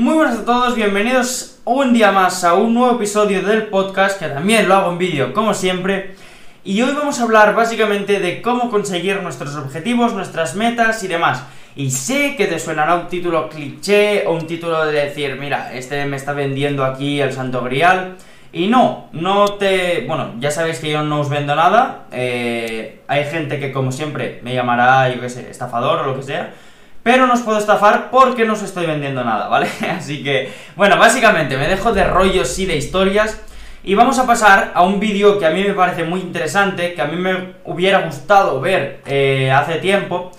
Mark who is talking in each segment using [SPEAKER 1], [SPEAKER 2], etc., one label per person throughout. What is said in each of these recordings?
[SPEAKER 1] Muy buenas a todos, bienvenidos un día más a un nuevo episodio del podcast, que también lo hago en vídeo como siempre. Y hoy vamos a hablar básicamente de cómo conseguir nuestros objetivos, nuestras metas y demás. Y sé que te suenará un título cliché o un título de decir, mira, este me está vendiendo aquí el santo grial. Y no, no te... Bueno, ya sabéis que yo no os vendo nada. Eh, hay gente que como siempre me llamará, yo qué sé, estafador o lo que sea. Pero no os puedo estafar porque no os estoy vendiendo nada, ¿vale? Así que, bueno, básicamente me dejo de rollos y de historias. Y vamos a pasar a un vídeo que a mí me parece muy interesante, que a mí me hubiera gustado ver eh, hace tiempo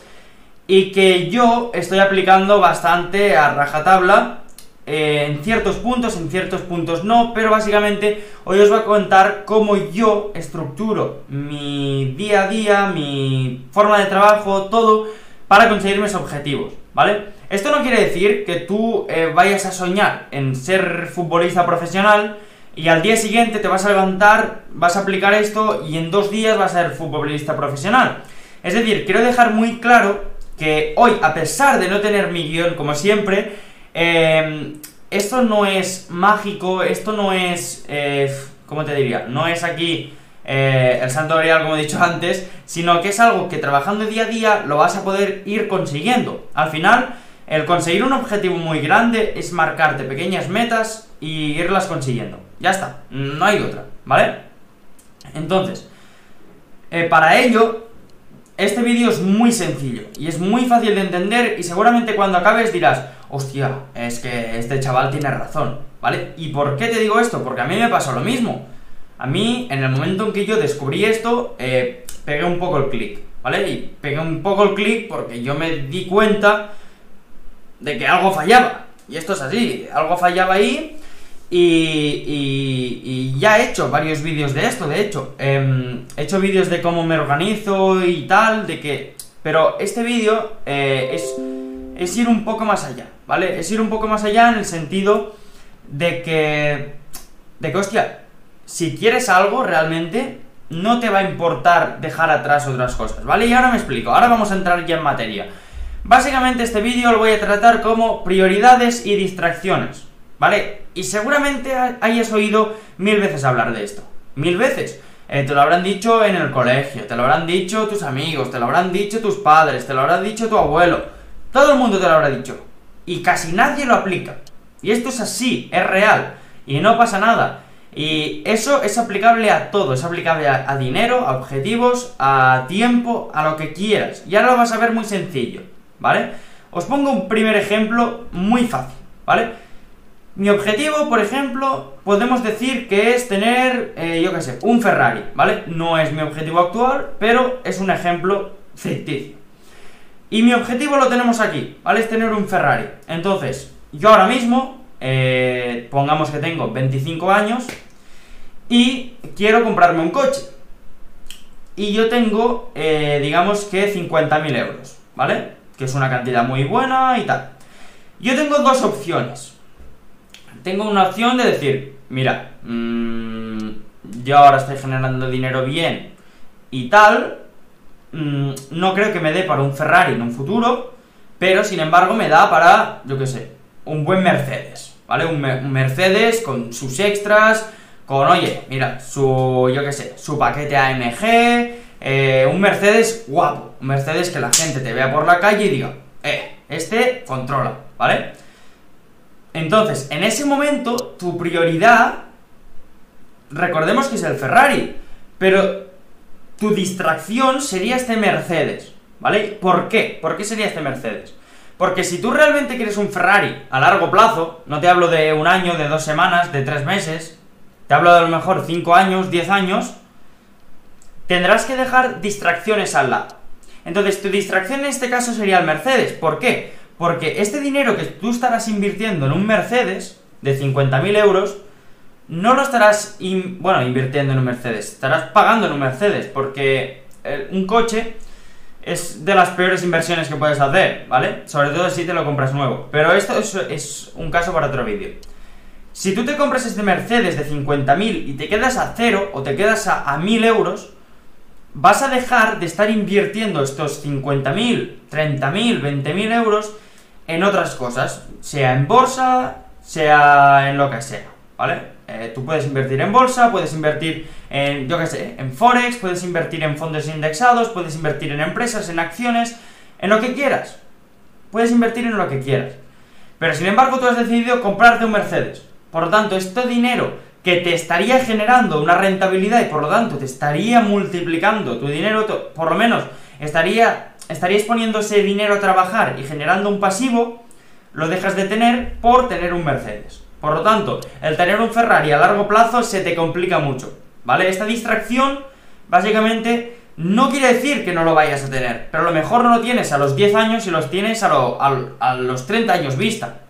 [SPEAKER 1] y que yo estoy aplicando bastante a rajatabla eh, en ciertos puntos, en ciertos puntos no, pero básicamente hoy os voy a contar cómo yo estructuro mi día a día, mi forma de trabajo, todo para conseguir mis objetivos, ¿vale? Esto no quiere decir que tú eh, vayas a soñar en ser futbolista profesional y al día siguiente te vas a levantar, vas a aplicar esto y en dos días vas a ser futbolista profesional. Es decir, quiero dejar muy claro que hoy, a pesar de no tener mi guion como siempre, eh, esto no es mágico, esto no es... Eh, ¿Cómo te diría? No es aquí eh, el santo grial, como he dicho antes, sino que es algo que trabajando día a día lo vas a poder ir consiguiendo. Al final, el conseguir un objetivo muy grande es marcarte pequeñas metas y irlas consiguiendo. Ya está, no hay otra, ¿vale? Entonces, para ello este vídeo es muy sencillo y es muy fácil de entender y seguramente cuando acabes dirás, hostia, es que este chaval tiene razón, ¿vale? ¿Y por qué te digo esto? Porque a mí me pasó lo mismo. A mí, en el momento en que yo descubrí esto, eh, pegué un poco el clic, ¿vale? Y pegué un poco el clic porque yo me di cuenta de que algo fallaba. Y esto es así, algo fallaba ahí y, ya he hecho varios vídeos de esto, de hecho. Em, he hecho vídeos de cómo me organizo y tal, de que... Pero este vídeo eh, es, es ir un poco más allá, ¿vale? Es ir un poco más allá en el sentido de que... De que, hostia, si quieres algo realmente, no te va a importar dejar atrás otras cosas, ¿vale? Y ahora me explico, ahora vamos a entrar ya en materia. Básicamente este vídeo lo voy a tratar como prioridades y distracciones, ¿vale? Y seguramente hayas oído mil veces hablar de esto. Mil veces. Eh, te lo habrán dicho en el colegio, te lo habrán dicho tus amigos, te lo habrán dicho tus padres, te lo habrán dicho tu abuelo. Todo el mundo te lo habrá dicho. Y casi nadie lo aplica. Y esto es así, es real. Y no pasa nada. Y eso es aplicable a todo, es aplicable a, dinero, a objetivos, a tiempo, a lo que quieras. Y ahora lo vas a ver muy sencillo, ¿vale? Os pongo un primer ejemplo muy fácil, ¿vale? Mi objetivo, por ejemplo, podemos decir que es tener, eh, yo qué sé, un Ferrari, ¿vale? No es mi objetivo actual, pero es un ejemplo ficticio. Y mi objetivo lo tenemos aquí, ¿vale? Es tener un Ferrari. Entonces, yo ahora mismo, eh, pongamos que tengo 25 años y quiero comprarme un coche. Y yo tengo, eh, digamos que 50.000 euros, ¿vale? Que es una cantidad muy buena y tal. Yo tengo dos opciones tengo una opción de decir, mira, mmm, yo ahora estoy generando dinero bien y tal, mmm, no creo que me dé para un Ferrari en un futuro, pero sin embargo me da para, yo qué sé, un buen Mercedes, ¿vale? Un, Mercedes con sus extras, con, oye, mira, su, yo qué sé, su paquete AMG, eh, un Mercedes guapo, un Mercedes que la gente te vea por la calle y diga, eh, este controla, ¿vale? Entonces, en ese momento, tu prioridad, recordemos que es el Ferrari, pero tu distracción sería este Mercedes, ¿vale? ¿Por qué? ¿Por qué sería este Mercedes? Porque si tú realmente quieres un Ferrari a largo plazo, no te hablo de un año, de dos semanas, de tres meses, te hablo de a lo mejor cinco años, diez años, tendrás que dejar distracciones al lado. Entonces, tu distracción en este caso sería el Mercedes. ¿Por qué? Porque este dinero que tú estarás invirtiendo en un Mercedes de 50.000 euros, no lo estarás, bueno, invirtiendo en un Mercedes, estarás pagando en un Mercedes, porque eh, un coche es de las peores inversiones que puedes hacer, ¿vale? Sobre todo si te lo compras nuevo. Pero esto es, un caso para otro vídeo. Si tú te compras este Mercedes de 50.000 y te quedas a cero o te quedas a, a 1.000 euros, vas a dejar de estar invirtiendo estos 50.000, 30.000, 20.000 euros en otras cosas, sea en bolsa, sea en lo que sea, ¿vale? Eh, tú puedes invertir en bolsa, puedes invertir en, yo qué sé, en Forex, puedes invertir en fondos indexados, puedes invertir en empresas, en acciones, en lo que quieras. Puedes invertir en lo que quieras. Pero sin embargo tú has decidido comprarte un Mercedes. Por lo tanto, este dinero que te estaría generando una rentabilidad y por lo tanto te estaría multiplicando tu dinero, por lo menos estaría, estarías poniendo ese dinero a trabajar y generando un pasivo, lo dejas de tener por tener un Mercedes. Por lo tanto, el tener un Ferrari a largo plazo se te complica mucho, ¿vale? Esta distracción, básicamente, no quiere decir que no lo vayas a tener, pero a lo mejor no lo tienes a los 10 años y los tienes a, los 30 años vista,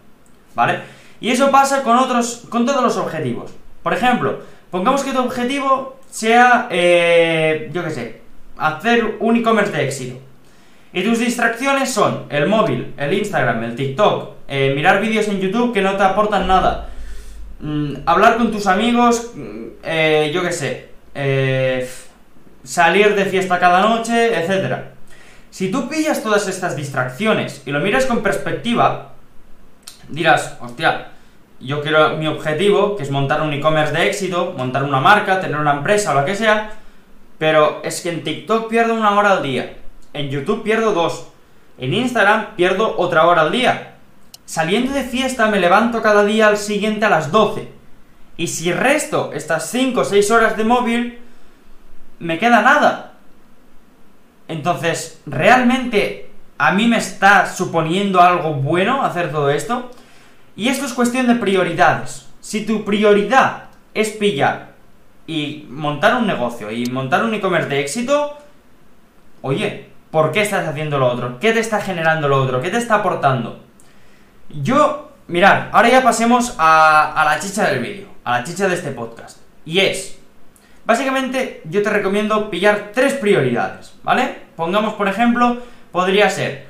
[SPEAKER 1] ¿vale? Y eso pasa con otros, con todos los objetivos. Por ejemplo, pongamos que tu objetivo sea, eh, yo qué sé, hacer un e-commerce de éxito. Y tus distracciones son el móvil, el Instagram, el TikTok, eh, mirar vídeos en YouTube que no te aportan nada, mm, hablar con tus amigos, mm, eh, yo qué sé, eh, salir de fiesta cada noche, etc. Si tú pillas todas estas distracciones y lo miras con perspectiva, dirás, hostia, yo quiero mi objetivo, que es montar un e-commerce de éxito, montar una marca, tener una empresa o lo que sea, pero es que en TikTok pierdo una hora al día, en YouTube pierdo dos, en Instagram pierdo otra hora al día, Saliendo de fiesta me levanto cada día al siguiente a las 12. Y si resto estas 5 o 6 horas de móvil, me queda nada. Entonces, ¿realmente a mí me está suponiendo algo bueno hacer todo esto? Y esto es cuestión de prioridades. Si tu prioridad es pillar y montar un negocio y montar un e-commerce de éxito, oye, ¿por qué estás haciendo lo otro? ¿Qué te está generando lo otro? ¿Qué te está aportando? Yo, mirad, ahora ya pasemos a, la chicha del vídeo, a la chicha de este podcast. Y es, básicamente yo te recomiendo pillar tres prioridades, ¿vale? Pongamos, por ejemplo, podría ser,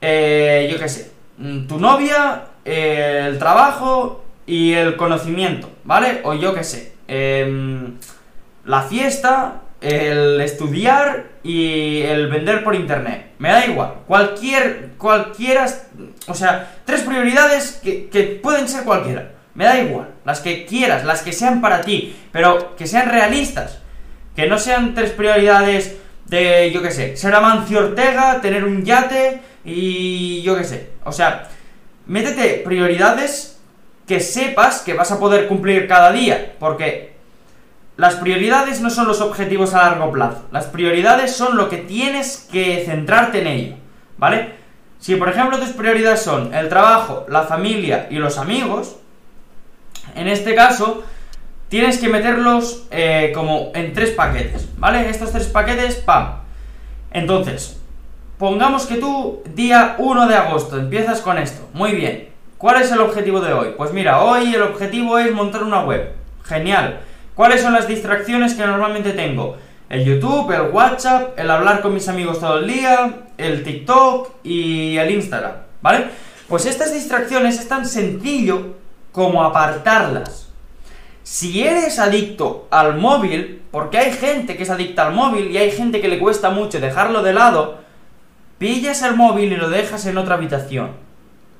[SPEAKER 1] eh, yo qué sé, mm, tu novia, el trabajo y el conocimiento, ¿vale? O yo qué sé, em, la fiesta, el estudiar y el vender por internet. Me da igual. Cualquier, cualquiera, o sea, tres prioridades que, que, pueden ser cualquiera. Me da igual. Las que quieras, las que sean para ti, pero que sean realistas. Que no sean tres prioridades de, yo qué sé, ser Amancio Ortega, tener un yate y yo qué sé. O sea, métete prioridades que sepas que vas a poder cumplir cada día. Porque las prioridades no son los objetivos a largo plazo. Las prioridades son lo que tienes que centrarte en ello. ¿Vale? Si por ejemplo tus prioridades son el trabajo, la familia y los amigos, en este caso tienes que meterlos eh, como en tres paquetes, ¿vale? Estos tres paquetes, ¡pam! Entonces, pongamos que tú, día 1 de agosto, empiezas con esto. Muy bien. ¿Cuál es el objetivo de hoy? Pues mira, hoy el objetivo es montar una web. Genial. ¿Cuáles son las distracciones que normalmente tengo? El YouTube, el WhatsApp, el hablar con mis amigos todo el día, el TikTok y el Instagram, ¿vale? Pues estas distracciones es tan sencillo como apartarlas. Si eres adicto al móvil, porque hay gente que es adicta al móvil y hay gente que le cuesta mucho dejarlo de lado, pillas el móvil y lo dejas en otra habitación.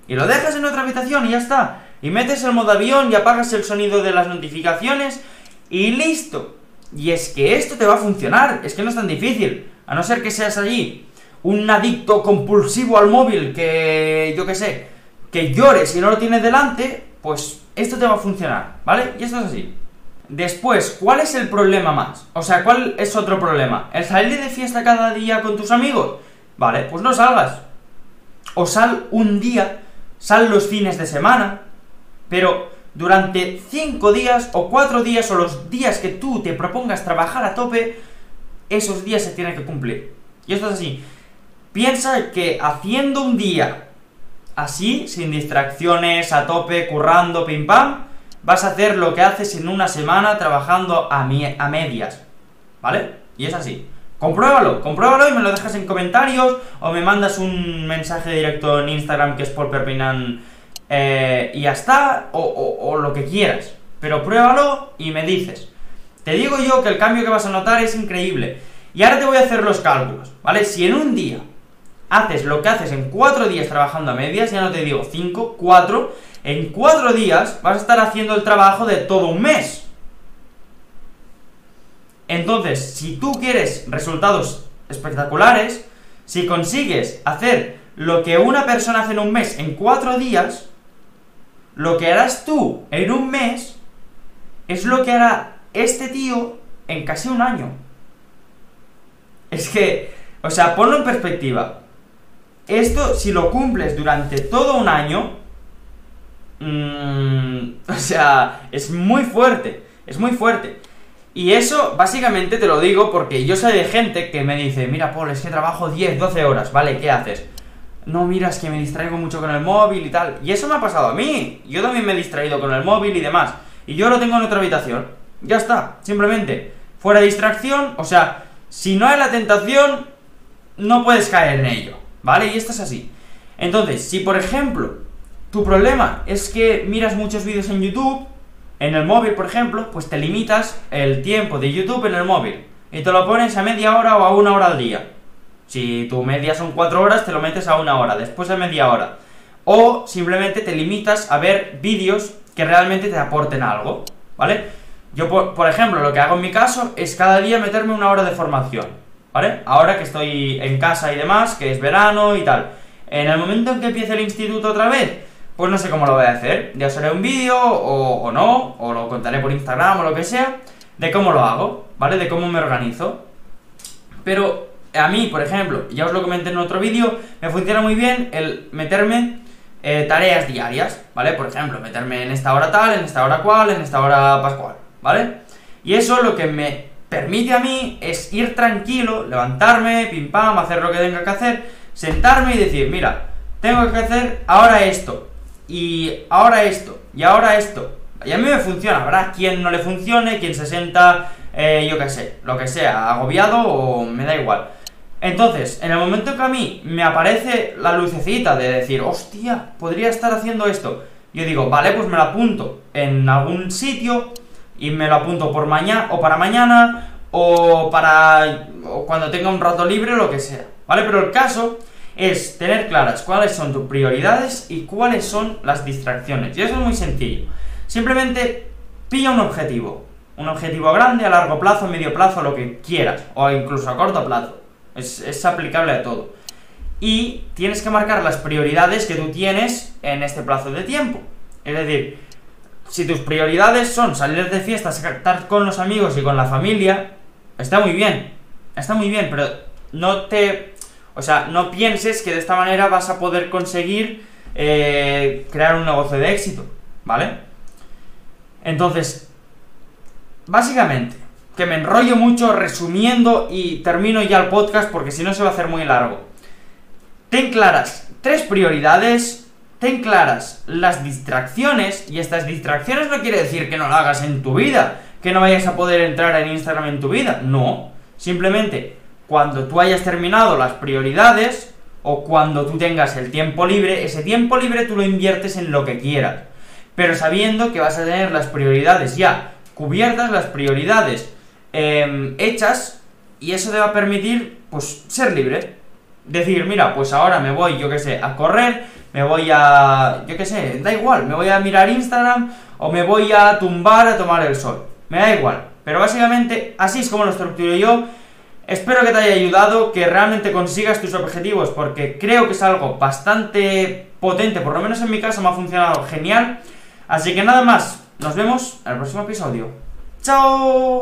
[SPEAKER 1] Y lo dejas en otra habitación y ya está. Y metes el modo avión y apagas el sonido de las notificaciones y listo. Y es que esto te va a funcionar, es que no es tan difícil. A no ser que seas allí un adicto compulsivo al móvil que, yo qué sé, que llores si no lo tienes delante, pues esto te va a funcionar, ¿vale? Y esto es así. Después, ¿cuál es el problema más? O sea, ¿cuál es otro problema? ¿El salir de fiesta cada día con tus amigos? Vale, pues no salgas. O sal un día, sal los fines de semana, pero durante 5 días o 4 días o los días que tú te propongas trabajar a tope, esos días se tienen que cumplir. Y esto es así. Piensa que haciendo un día así, sin distracciones, a tope, currando, pim pam, vas a hacer lo que haces en una semana trabajando a, a medias. ¿Vale? Y es así. Compruébalo, compruébalo y me lo dejas en comentarios o me mandas un mensaje directo en Instagram que es por Perpinan eh, y ya está, o, lo que quieras. Pero pruébalo y me dices. Te digo yo que el cambio que vas a notar es increíble. Y ahora te voy a hacer los cálculos, ¿vale? Si en un día haces lo que haces en 4 días trabajando a medias, ya no te digo 5, 4, en 4 días vas a estar haciendo el trabajo de todo un mes. Entonces, si tú quieres resultados espectaculares, si consigues hacer lo que una persona hace en un mes en 4 días, lo que harás tú en un mes es lo que hará este tío en casi un año. Es que, o sea, ponlo en perspectiva. Esto, si lo cumples durante todo un año, mmm, o sea, es muy fuerte, es muy fuerte. Y eso, básicamente, te lo digo porque yo sé de gente que me dice, mira, Paul, es que trabajo 10, 12 horas, ¿vale? ¿Qué haces? No, mira, es que me distraigo mucho con el móvil y tal. Y eso me ha pasado a mí. Yo también me he distraído con el móvil y demás. Y yo lo tengo en otra habitación. Ya está, simplemente. Fuera de distracción, o sea, si no hay la tentación, no puedes caer en ello, ¿vale? Y esto es así. Entonces, si por ejemplo, tu problema es que miras muchos vídeos en YouTube, en el móvil, por ejemplo, pues te limitas el tiempo de YouTube en el móvil. Y te lo pones a media hora o a una hora al día. Si tu media son cuatro horas, te lo metes a una hora, después de media hora. O simplemente te limitas a ver vídeos que realmente te aporten algo, ¿vale? Yo, por, ejemplo, lo que hago en mi caso es cada día meterme una hora de formación, ¿vale? Ahora que estoy en casa y demás, que es verano y tal. En el momento en que empiece el instituto otra vez, pues no sé cómo lo voy a hacer. Ya os haré un vídeo o, o no, o lo contaré por Instagram o lo que sea, de cómo lo hago, ¿vale? De cómo me organizo. Pero a mí, por ejemplo, ya os lo comenté en otro vídeo, me funciona muy bien el meterme eh, tareas diarias, ¿vale? Por ejemplo, meterme en esta hora tal, en esta hora cual, en esta hora pascual, ¿vale? Y eso lo que me permite a mí es ir tranquilo, levantarme, pim pam, hacer lo que tenga que hacer, sentarme y decir, mira, tengo que hacer ahora esto, y ahora esto, y ahora esto. Y a mí me funciona, habrá quien no le funcione, quien se sienta, eh, yo qué sé, lo que sea, agobiado o me da igual. Entonces, en el momento que a mí me aparece la lucecita de decir, hostia, podría estar haciendo esto, yo digo, vale, pues me lo apunto en algún sitio y me lo apunto por mañana o para mañana o para o cuando tenga un rato libre o lo que sea, ¿vale? Pero el caso es tener claras cuáles son tus prioridades y cuáles son las distracciones. Y eso es muy sencillo. Simplemente pilla un objetivo, un objetivo grande, a largo plazo, medio plazo, lo que quieras, o incluso a corto plazo. Es, aplicable a todo. Y tienes que marcar las prioridades que tú tienes en este plazo de tiempo. Es decir, si tus prioridades son salir de fiestas, estar con los amigos y con la familia, está muy bien. Está muy bien, pero no te... O sea, no pienses que de esta manera vas a poder conseguir eh, crear un negocio de éxito, ¿vale? Entonces, básicamente, que me enrollo mucho resumiendo y termino ya el podcast porque si no se va a hacer muy largo. Ten claras tres prioridades, ten claras las distracciones, y estas distracciones no quiere decir que no lo hagas en tu vida, que no vayas a poder entrar en Instagram en tu vida, no. Simplemente, cuando tú hayas terminado las prioridades, o cuando tú tengas el tiempo libre, ese tiempo libre tú lo inviertes en lo que quieras. Pero sabiendo que vas a tener las prioridades ya cubiertas, las prioridades Em, hechas y eso te va a permitir, pues, ser libre. Decir, mira, pues ahora me voy, yo qué sé, a correr, me voy a, yo qué sé, da igual, me voy a mirar Instagram o me voy a tumbar a tomar el sol. Me da igual. Pero básicamente, así es como lo estructuro yo. Espero que te haya ayudado, que realmente consigas tus objetivos, porque creo que es algo bastante potente, por lo menos en mi caso me ha funcionado genial. Así que nada más, nos vemos en el próximo episodio. ¡Chao!